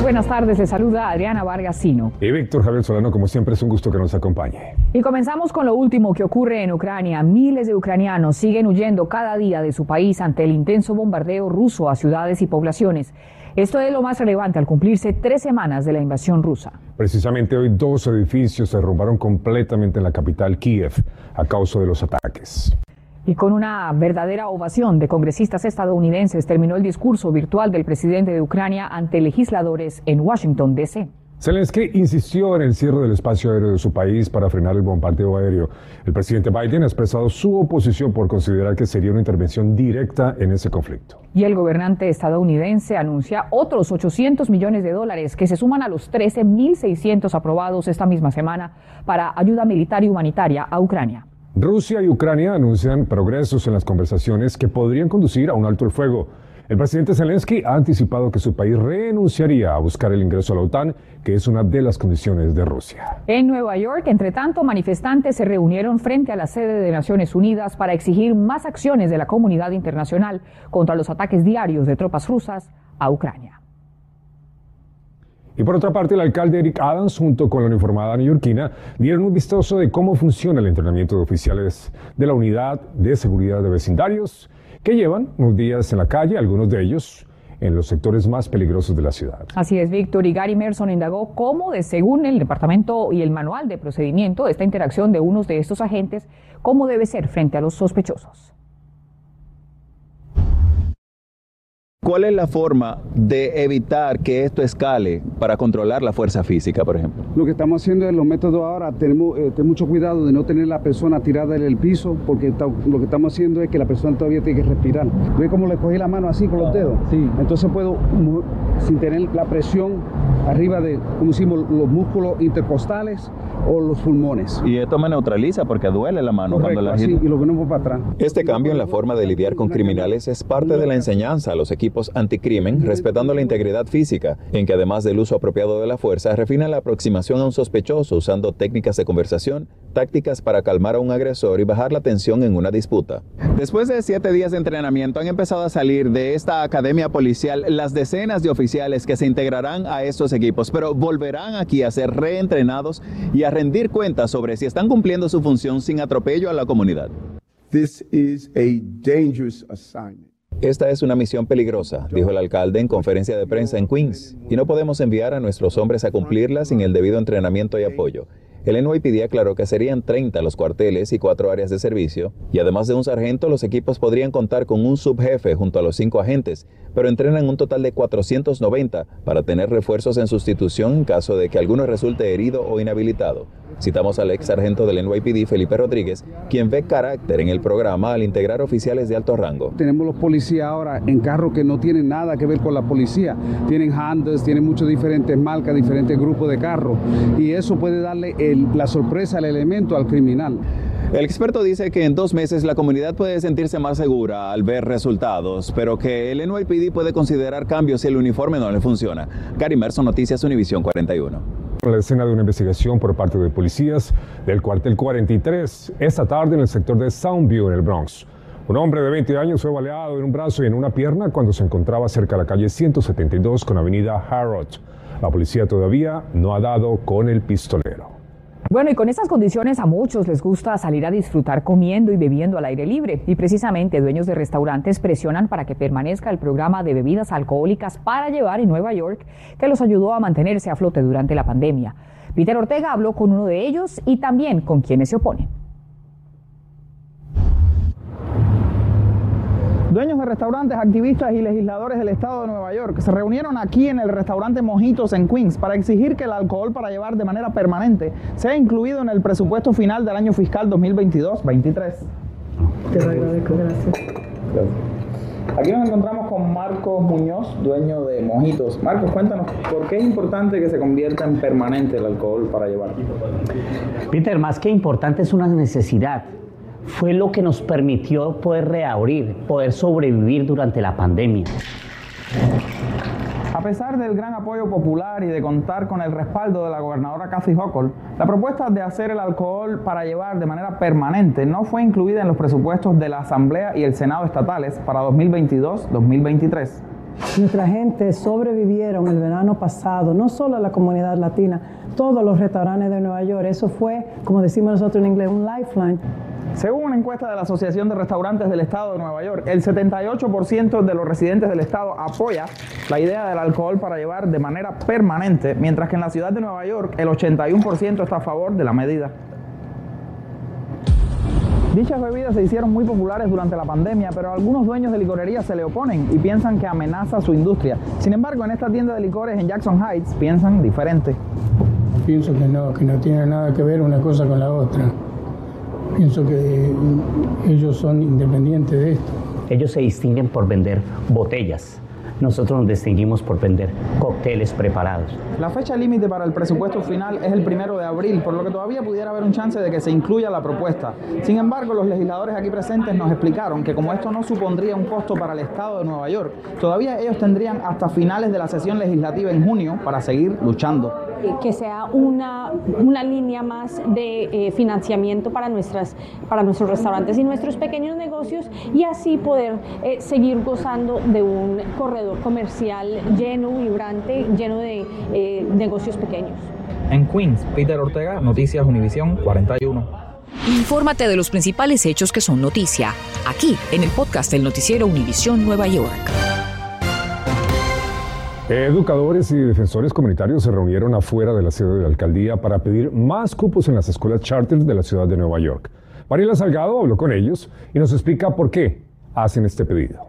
Buenas tardes. Le saluda Adriana Vargasino. Y Víctor Javier Solano, como siempre, es un gusto que nos acompañe. Y comenzamos con lo último que ocurre en Ucrania. Miles de ucranianos siguen huyendo cada día de su país ante el intenso bombardeo ruso a ciudades y poblaciones. Esto es lo más relevante al cumplirse tres semanas de la invasión rusa. Precisamente hoy dos edificios se derrumbaron completamente en la capital Kiev a causa de los ataques. Y con una verdadera ovación de congresistas estadounidenses terminó el discurso virtual del presidente de Ucrania ante legisladores en Washington, D.C. Zelensky insistió en el cierre del espacio aéreo de su país para frenar el bombardeo aéreo. El presidente Biden ha expresado su oposición por considerar que sería una intervención directa en ese conflicto. Y el gobernante estadounidense anuncia otros 800 millones de dólares que se suman a los 13.600 aprobados esta misma semana para ayuda militar y humanitaria a Ucrania. Rusia y Ucrania anuncian progresos en las conversaciones que podrían conducir a un alto el fuego. El presidente Zelensky ha anticipado que su país renunciaría a buscar el ingreso a la OTAN, que es una de las condiciones de Rusia. En Nueva York, entre tanto, manifestantes se reunieron frente a la sede de Naciones Unidas para exigir más acciones de la comunidad internacional contra los ataques diarios de tropas rusas a Ucrania. Y por otra parte, el alcalde Eric Adams, junto con la uniformada neoyorquina, dieron un vistazo de cómo funciona el entrenamiento de oficiales de la Unidad de Seguridad de Vecindarios, que llevan unos días en la calle, algunos de ellos en los sectores más peligrosos de la ciudad. Así es, Víctor. Y Gary Merson indagó cómo, de, según el departamento y el manual de procedimiento esta interacción de unos de estos agentes, cómo debe ser frente a los sospechosos. ¿Cuál es la forma de evitar que esto escale para controlar la fuerza física, por ejemplo? Lo que estamos haciendo en los métodos ahora, tenemos eh, ten mucho cuidado de no tener la persona tirada en el piso, porque ta- lo que estamos haciendo es que la persona todavía tiene que respirar. ¿Ve cómo le cogí la mano así con los dedos? Sí. Entonces puedo, sin tener la presión arriba de, como decimos, los músculos intercostales o los pulmones. Y esto me neutraliza porque duele la mano Correcto, cuando la así, y lo ponemos para atrás. Este cambio en la forma de lidiar con criminales es parte de la enseñanza a los equipos anticrimen, respetando la integridad física, en que además del uso apropiado de la fuerza, refina la aproximación a un sospechoso usando técnicas de conversación, tácticas para calmar a un agresor y bajar la tensión en una disputa. Después de siete días de entrenamiento, han empezado a salir de esta academia policial las decenas de oficiales que se integrarán a estos equipos, pero volverán aquí a ser reentrenados y a rendir cuentas sobre si están cumpliendo su función sin atropello a la comunidad. This is a dangerous assignment. Esta es una misión peligrosa, dijo el alcalde en conferencia de prensa en Queens, y no podemos enviar a nuestros hombres a cumplirla sin el debido entrenamiento y apoyo. El NYPD aclaró que serían 30 los cuarteles y cuatro áreas de servicio, y además de un sargento, los equipos podrían contar con un subjefe junto a los cinco agentes, pero entrenan un total de 490 para tener refuerzos en sustitución en caso de que alguno resulte herido o inhabilitado. Citamos al ex sargento del NYPD, Felipe Rodríguez, quien ve carácter en el programa al integrar oficiales de alto rango. Tenemos los policías ahora en carros que no tienen nada que ver con la policía. Tienen Hondas, tienen muchas diferentes marcas, diferentes grupos de carros. Y eso puede darle el- la sorpresa, el elemento al criminal. El experto dice que en dos meses la comunidad puede sentirse más segura al ver resultados, pero que el NYPD puede considerar cambios si el uniforme no le funciona. Gary Merson, Noticias Univisión 41. La escena de una investigación por parte de policías del cuartel 43 esta tarde en el sector de Soundview en el Bronx. Un hombre de 20 años fue baleado en un brazo y en una pierna cuando se encontraba cerca de la calle 172 con avenida Harrod. La policía todavía no ha dado con el pistolero. Bueno, y con estas condiciones a muchos les gusta salir a disfrutar comiendo y bebiendo al aire libre. Y precisamente dueños de restaurantes presionan para que permanezca el programa de bebidas alcohólicas para llevar en Nueva York, que los ayudó a mantenerse a flote durante la pandemia. Peter Ortega habló con uno de ellos y también con quienes se oponen. Dueños de restaurantes, activistas y legisladores del estado de Nueva York se reunieron aquí en el restaurante Mojitos en Queens para exigir que el alcohol para llevar de manera permanente sea incluido en el presupuesto final del año fiscal 2022-23. Te lo agradezco, gracias. Aquí nos encontramos con Marcos Muñoz, dueño de Mojitos. Marcos, cuéntanos, ¿por qué es importante que se convierta en permanente el alcohol para llevar? Peter, más que importante es una necesidad. Fue lo que nos permitió poder reabrir, poder sobrevivir durante la pandemia. A pesar del gran apoyo popular y de contar con el respaldo de la gobernadora Kathy Hochul, la propuesta de hacer el alcohol para llevar de manera permanente no fue incluida en los presupuestos de la Asamblea y el Senado estatales para 2022-2023. Nuestra gente sobrevivieron el verano pasado, no solo la comunidad latina, todos los restaurantes de Nueva York. Eso fue, como decimos nosotros en inglés, un lifeline. Según una encuesta de la Asociación de Restaurantes del Estado de Nueva York, el 78% de los residentes del Estado apoya la idea del alcohol para llevar de manera permanente, mientras que en la ciudad de Nueva York el 81% está a favor de la medida. Dichas bebidas se hicieron muy populares durante la pandemia, pero algunos dueños de licorerías se le oponen y piensan que amenaza su industria. Sin embargo, en esta tienda de licores en Jackson Heights piensan diferente. Pienso que no, que no tiene nada que ver una cosa con la otra. Pienso que ellos son independientes de esto. Ellos se distinguen por vender botellas. Nosotros nos distinguimos por vender cócteles preparados. La fecha límite para el presupuesto final es el primero de abril, por lo que todavía pudiera haber un chance de que se incluya la propuesta. Sin embargo, los legisladores aquí presentes nos explicaron que como esto no supondría un costo para el Estado de Nueva York, todavía ellos tendrían hasta finales de la sesión legislativa en junio para seguir luchando que sea una, una línea más de eh, financiamiento para, nuestras, para nuestros restaurantes y nuestros pequeños negocios y así poder eh, seguir gozando de un corredor comercial lleno, vibrante, lleno de eh, negocios pequeños. En Queens, Peter Ortega, Noticias Univisión 41. Infórmate de los principales hechos que son noticia, aquí en el podcast del noticiero Univisión Nueva York. Educadores y defensores comunitarios se reunieron afuera de la sede de la alcaldía para pedir más cupos en las escuelas charter de la ciudad de Nueva York. Mariela Salgado habló con ellos y nos explica por qué hacen este pedido.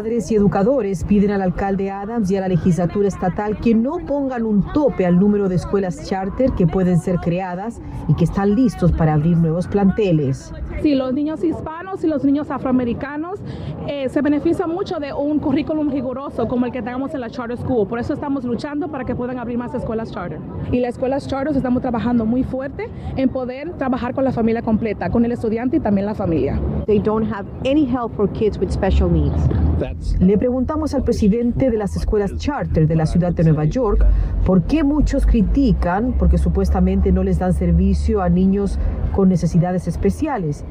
Padres y educadores piden al alcalde Adams y a la legislatura estatal que no pongan un tope al número de escuelas charter que pueden ser creadas y que están listos para abrir nuevos planteles. Si los niños hispanos y los niños afroamericanos eh, se benefician mucho de un currículum riguroso como el que tenemos en la Charter School. Por eso estamos luchando para que puedan abrir más escuelas charter. Y las escuelas charter estamos trabajando muy fuerte en poder trabajar con la familia completa, con el estudiante y también la familia. They don't have any help for kids with special needs. Le preguntamos al presidente de las escuelas charter de la ciudad de Nueva York por qué muchos critican porque supuestamente no les dan servicio a niños con necesidades especiales.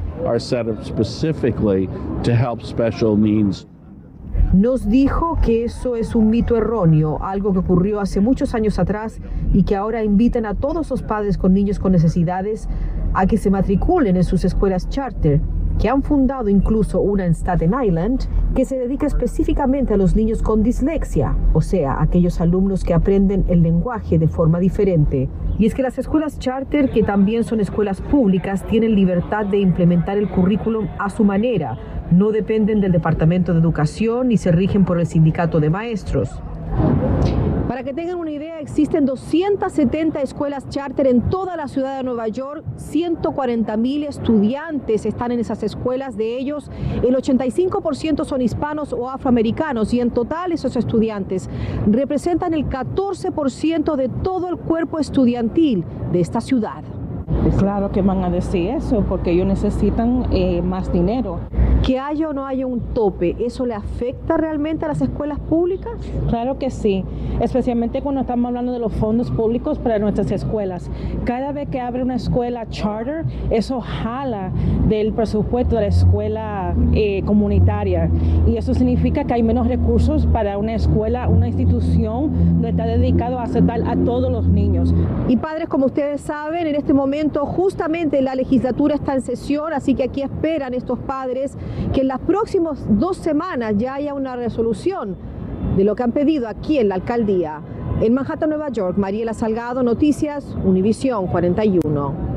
Nos dijo que eso es un mito erróneo, algo que ocurrió hace muchos años atrás y que ahora invitan a todos los padres con niños con necesidades a que se matriculen en sus escuelas charter que han fundado incluso una en Staten Island que se dedica específicamente a los niños con dislexia, o sea, aquellos alumnos que aprenden el lenguaje de forma diferente. Y es que las escuelas charter, que también son escuelas públicas, tienen libertad de implementar el currículum a su manera, no dependen del Departamento de Educación ni se rigen por el sindicato de maestros. Para que tengan una idea, existen 270 escuelas charter en toda la ciudad de Nueva York, 140 mil estudiantes están en esas escuelas, de ellos el 85% son hispanos o afroamericanos y en total esos estudiantes representan el 14% de todo el cuerpo estudiantil de esta ciudad. Claro que van a decir eso, porque ellos necesitan eh, más dinero. Que haya o no haya un tope, ¿eso le afecta realmente a las escuelas públicas? Claro que sí, especialmente cuando estamos hablando de los fondos públicos para nuestras escuelas. Cada vez que abre una escuela charter, eso jala del presupuesto de la escuela eh, comunitaria. Y eso significa que hay menos recursos para una escuela, una institución donde está dedicado a aceptar a todos los niños. Y padres, como ustedes saben, en este momento justamente la legislatura está en sesión, así que aquí esperan estos padres que en las próximas dos semanas ya haya una resolución de lo que han pedido aquí en la alcaldía. En Manhattan, Nueva York, Mariela Salgado, Noticias, Univisión 41.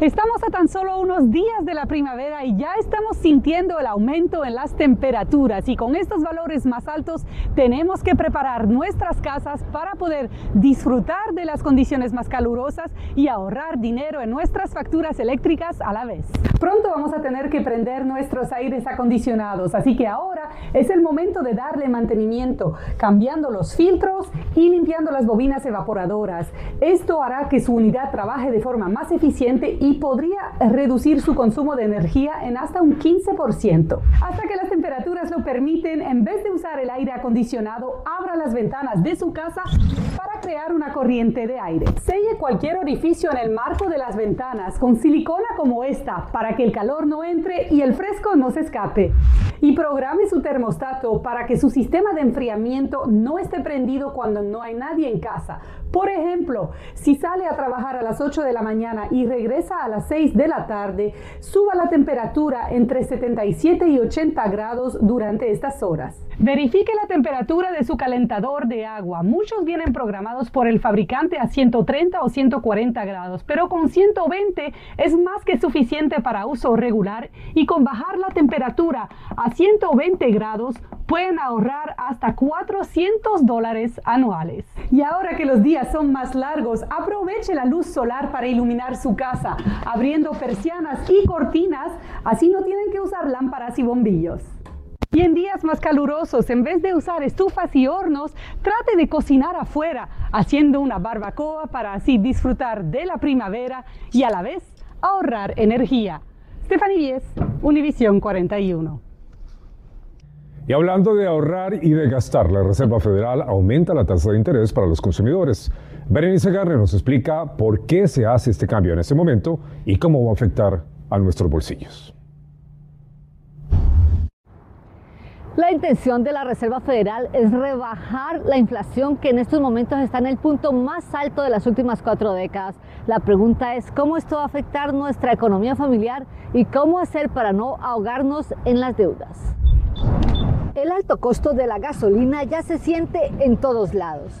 Estamos a tan solo unos días de la primavera y ya estamos sintiendo el aumento en las temperaturas y con estos valores más altos tenemos que preparar nuestras casas para poder disfrutar de las condiciones más calurosas y ahorrar dinero en nuestras facturas eléctricas a la vez. Pronto vamos a tener que prender nuestros aires acondicionados, así que ahora es el momento de darle mantenimiento, cambiando los filtros y limpiando las bobinas evaporadoras. Esto hará que su unidad trabaje de forma más eficiente y y podría reducir su consumo de energía en hasta un 15%. Hasta que las temperaturas lo permiten, en vez de usar el aire acondicionado, abra las ventanas de su casa para crear una corriente de aire. Selle cualquier orificio en el marco de las ventanas con silicona como esta para que el calor no entre y el fresco no se escape. Y programe su termostato para que su sistema de enfriamiento no esté prendido cuando no hay nadie en casa. Por ejemplo, si sale a trabajar a las 8 de la mañana y regresa a las 6 de la tarde, suba la temperatura entre 77 y 80 grados durante estas horas. Verifique la temperatura de su calentador de agua. Muchos vienen programados por el fabricante a 130 o 140 grados, pero con 120 es más que suficiente para uso regular y con bajar la temperatura a 120 grados pueden ahorrar hasta 400 dólares anuales. Y ahora que los días son más largos, aproveche la luz solar para iluminar su casa, abriendo persianas y cortinas, así no tienen que usar lámparas y bombillos. Y en días más calurosos, en vez de usar estufas y hornos, trate de cocinar afuera, haciendo una barbacoa para así disfrutar de la primavera y a la vez ahorrar energía. Stephanie Vies, Univisión 41. Y hablando de ahorrar y de gastar, la Reserva Federal aumenta la tasa de interés para los consumidores. Berenice Garre nos explica por qué se hace este cambio en este momento y cómo va a afectar a nuestros bolsillos. La intención de la Reserva Federal es rebajar la inflación que en estos momentos está en el punto más alto de las últimas cuatro décadas. La pregunta es cómo esto va a afectar nuestra economía familiar y cómo hacer para no ahogarnos en las deudas. El alto costo de la gasolina ya se siente en todos lados.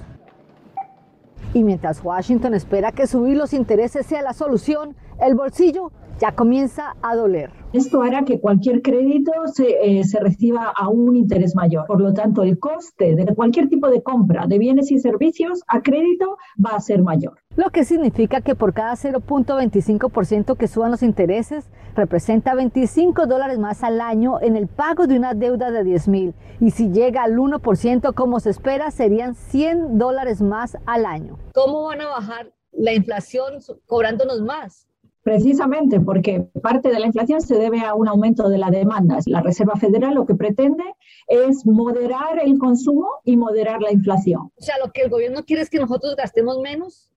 Y mientras Washington espera que subir los intereses sea la solución, el bolsillo ya comienza a doler. Esto hará que cualquier crédito se, eh, se, reciba a un interés mayor. Por lo tanto, el coste de cualquier tipo de compra de bienes y servicios a crédito va a ser mayor. Lo que significa que por cada 0.25% que suban los intereses, representa 25 dólares más al año en el pago de una deuda de 10 mil. Y si llega al 1% como se espera, serían 100 dólares más al año. ¿Cómo van a bajar la inflación cobrándonos más? Precisamente porque parte de la inflación se debe a un aumento de la demanda. La Reserva Federal lo que pretende es moderar el consumo y moderar la inflación. O sea, lo que el gobierno quiere es que nosotros gastemos menos.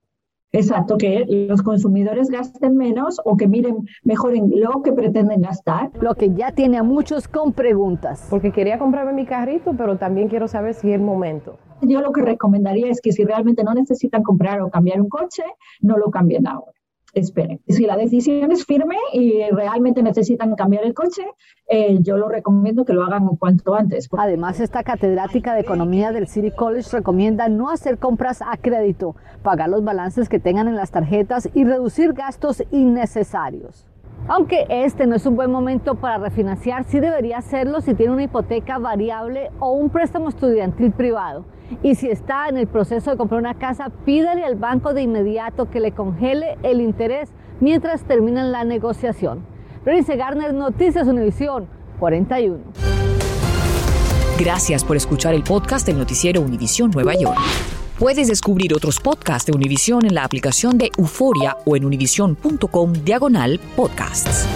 Exacto, que los consumidores gasten menos o que miren mejor en lo que pretenden gastar. Lo que ya tiene a muchos con preguntas. Porque quería comprarme mi carrito, pero también quiero saber si es el momento. Yo lo que recomendaría es que si realmente no necesitan comprar o cambiar un coche, no lo cambien ahora esperen. Si la decisión es firme y realmente necesitan cambiar el coche, eh, yo lo recomiendo que lo hagan cuanto antes. Además, esta catedrática de economía del City College recomienda no hacer compras a crédito, pagar los balances que tengan en las tarjetas y reducir gastos innecesarios. Aunque este no es un buen momento para refinanciar, sí debería hacerlo si tiene una hipoteca variable o un préstamo estudiantil privado. Y si está en el proceso de comprar una casa, pídale al banco de inmediato que le congele el interés mientras terminan la negociación. Berenice Garner, Noticias Univisión 41. Gracias por escuchar el podcast del noticiero Univisión Nueva York. Puedes descubrir otros podcasts de Univisión en la aplicación de Euforia o en univision.com diagonal podcasts.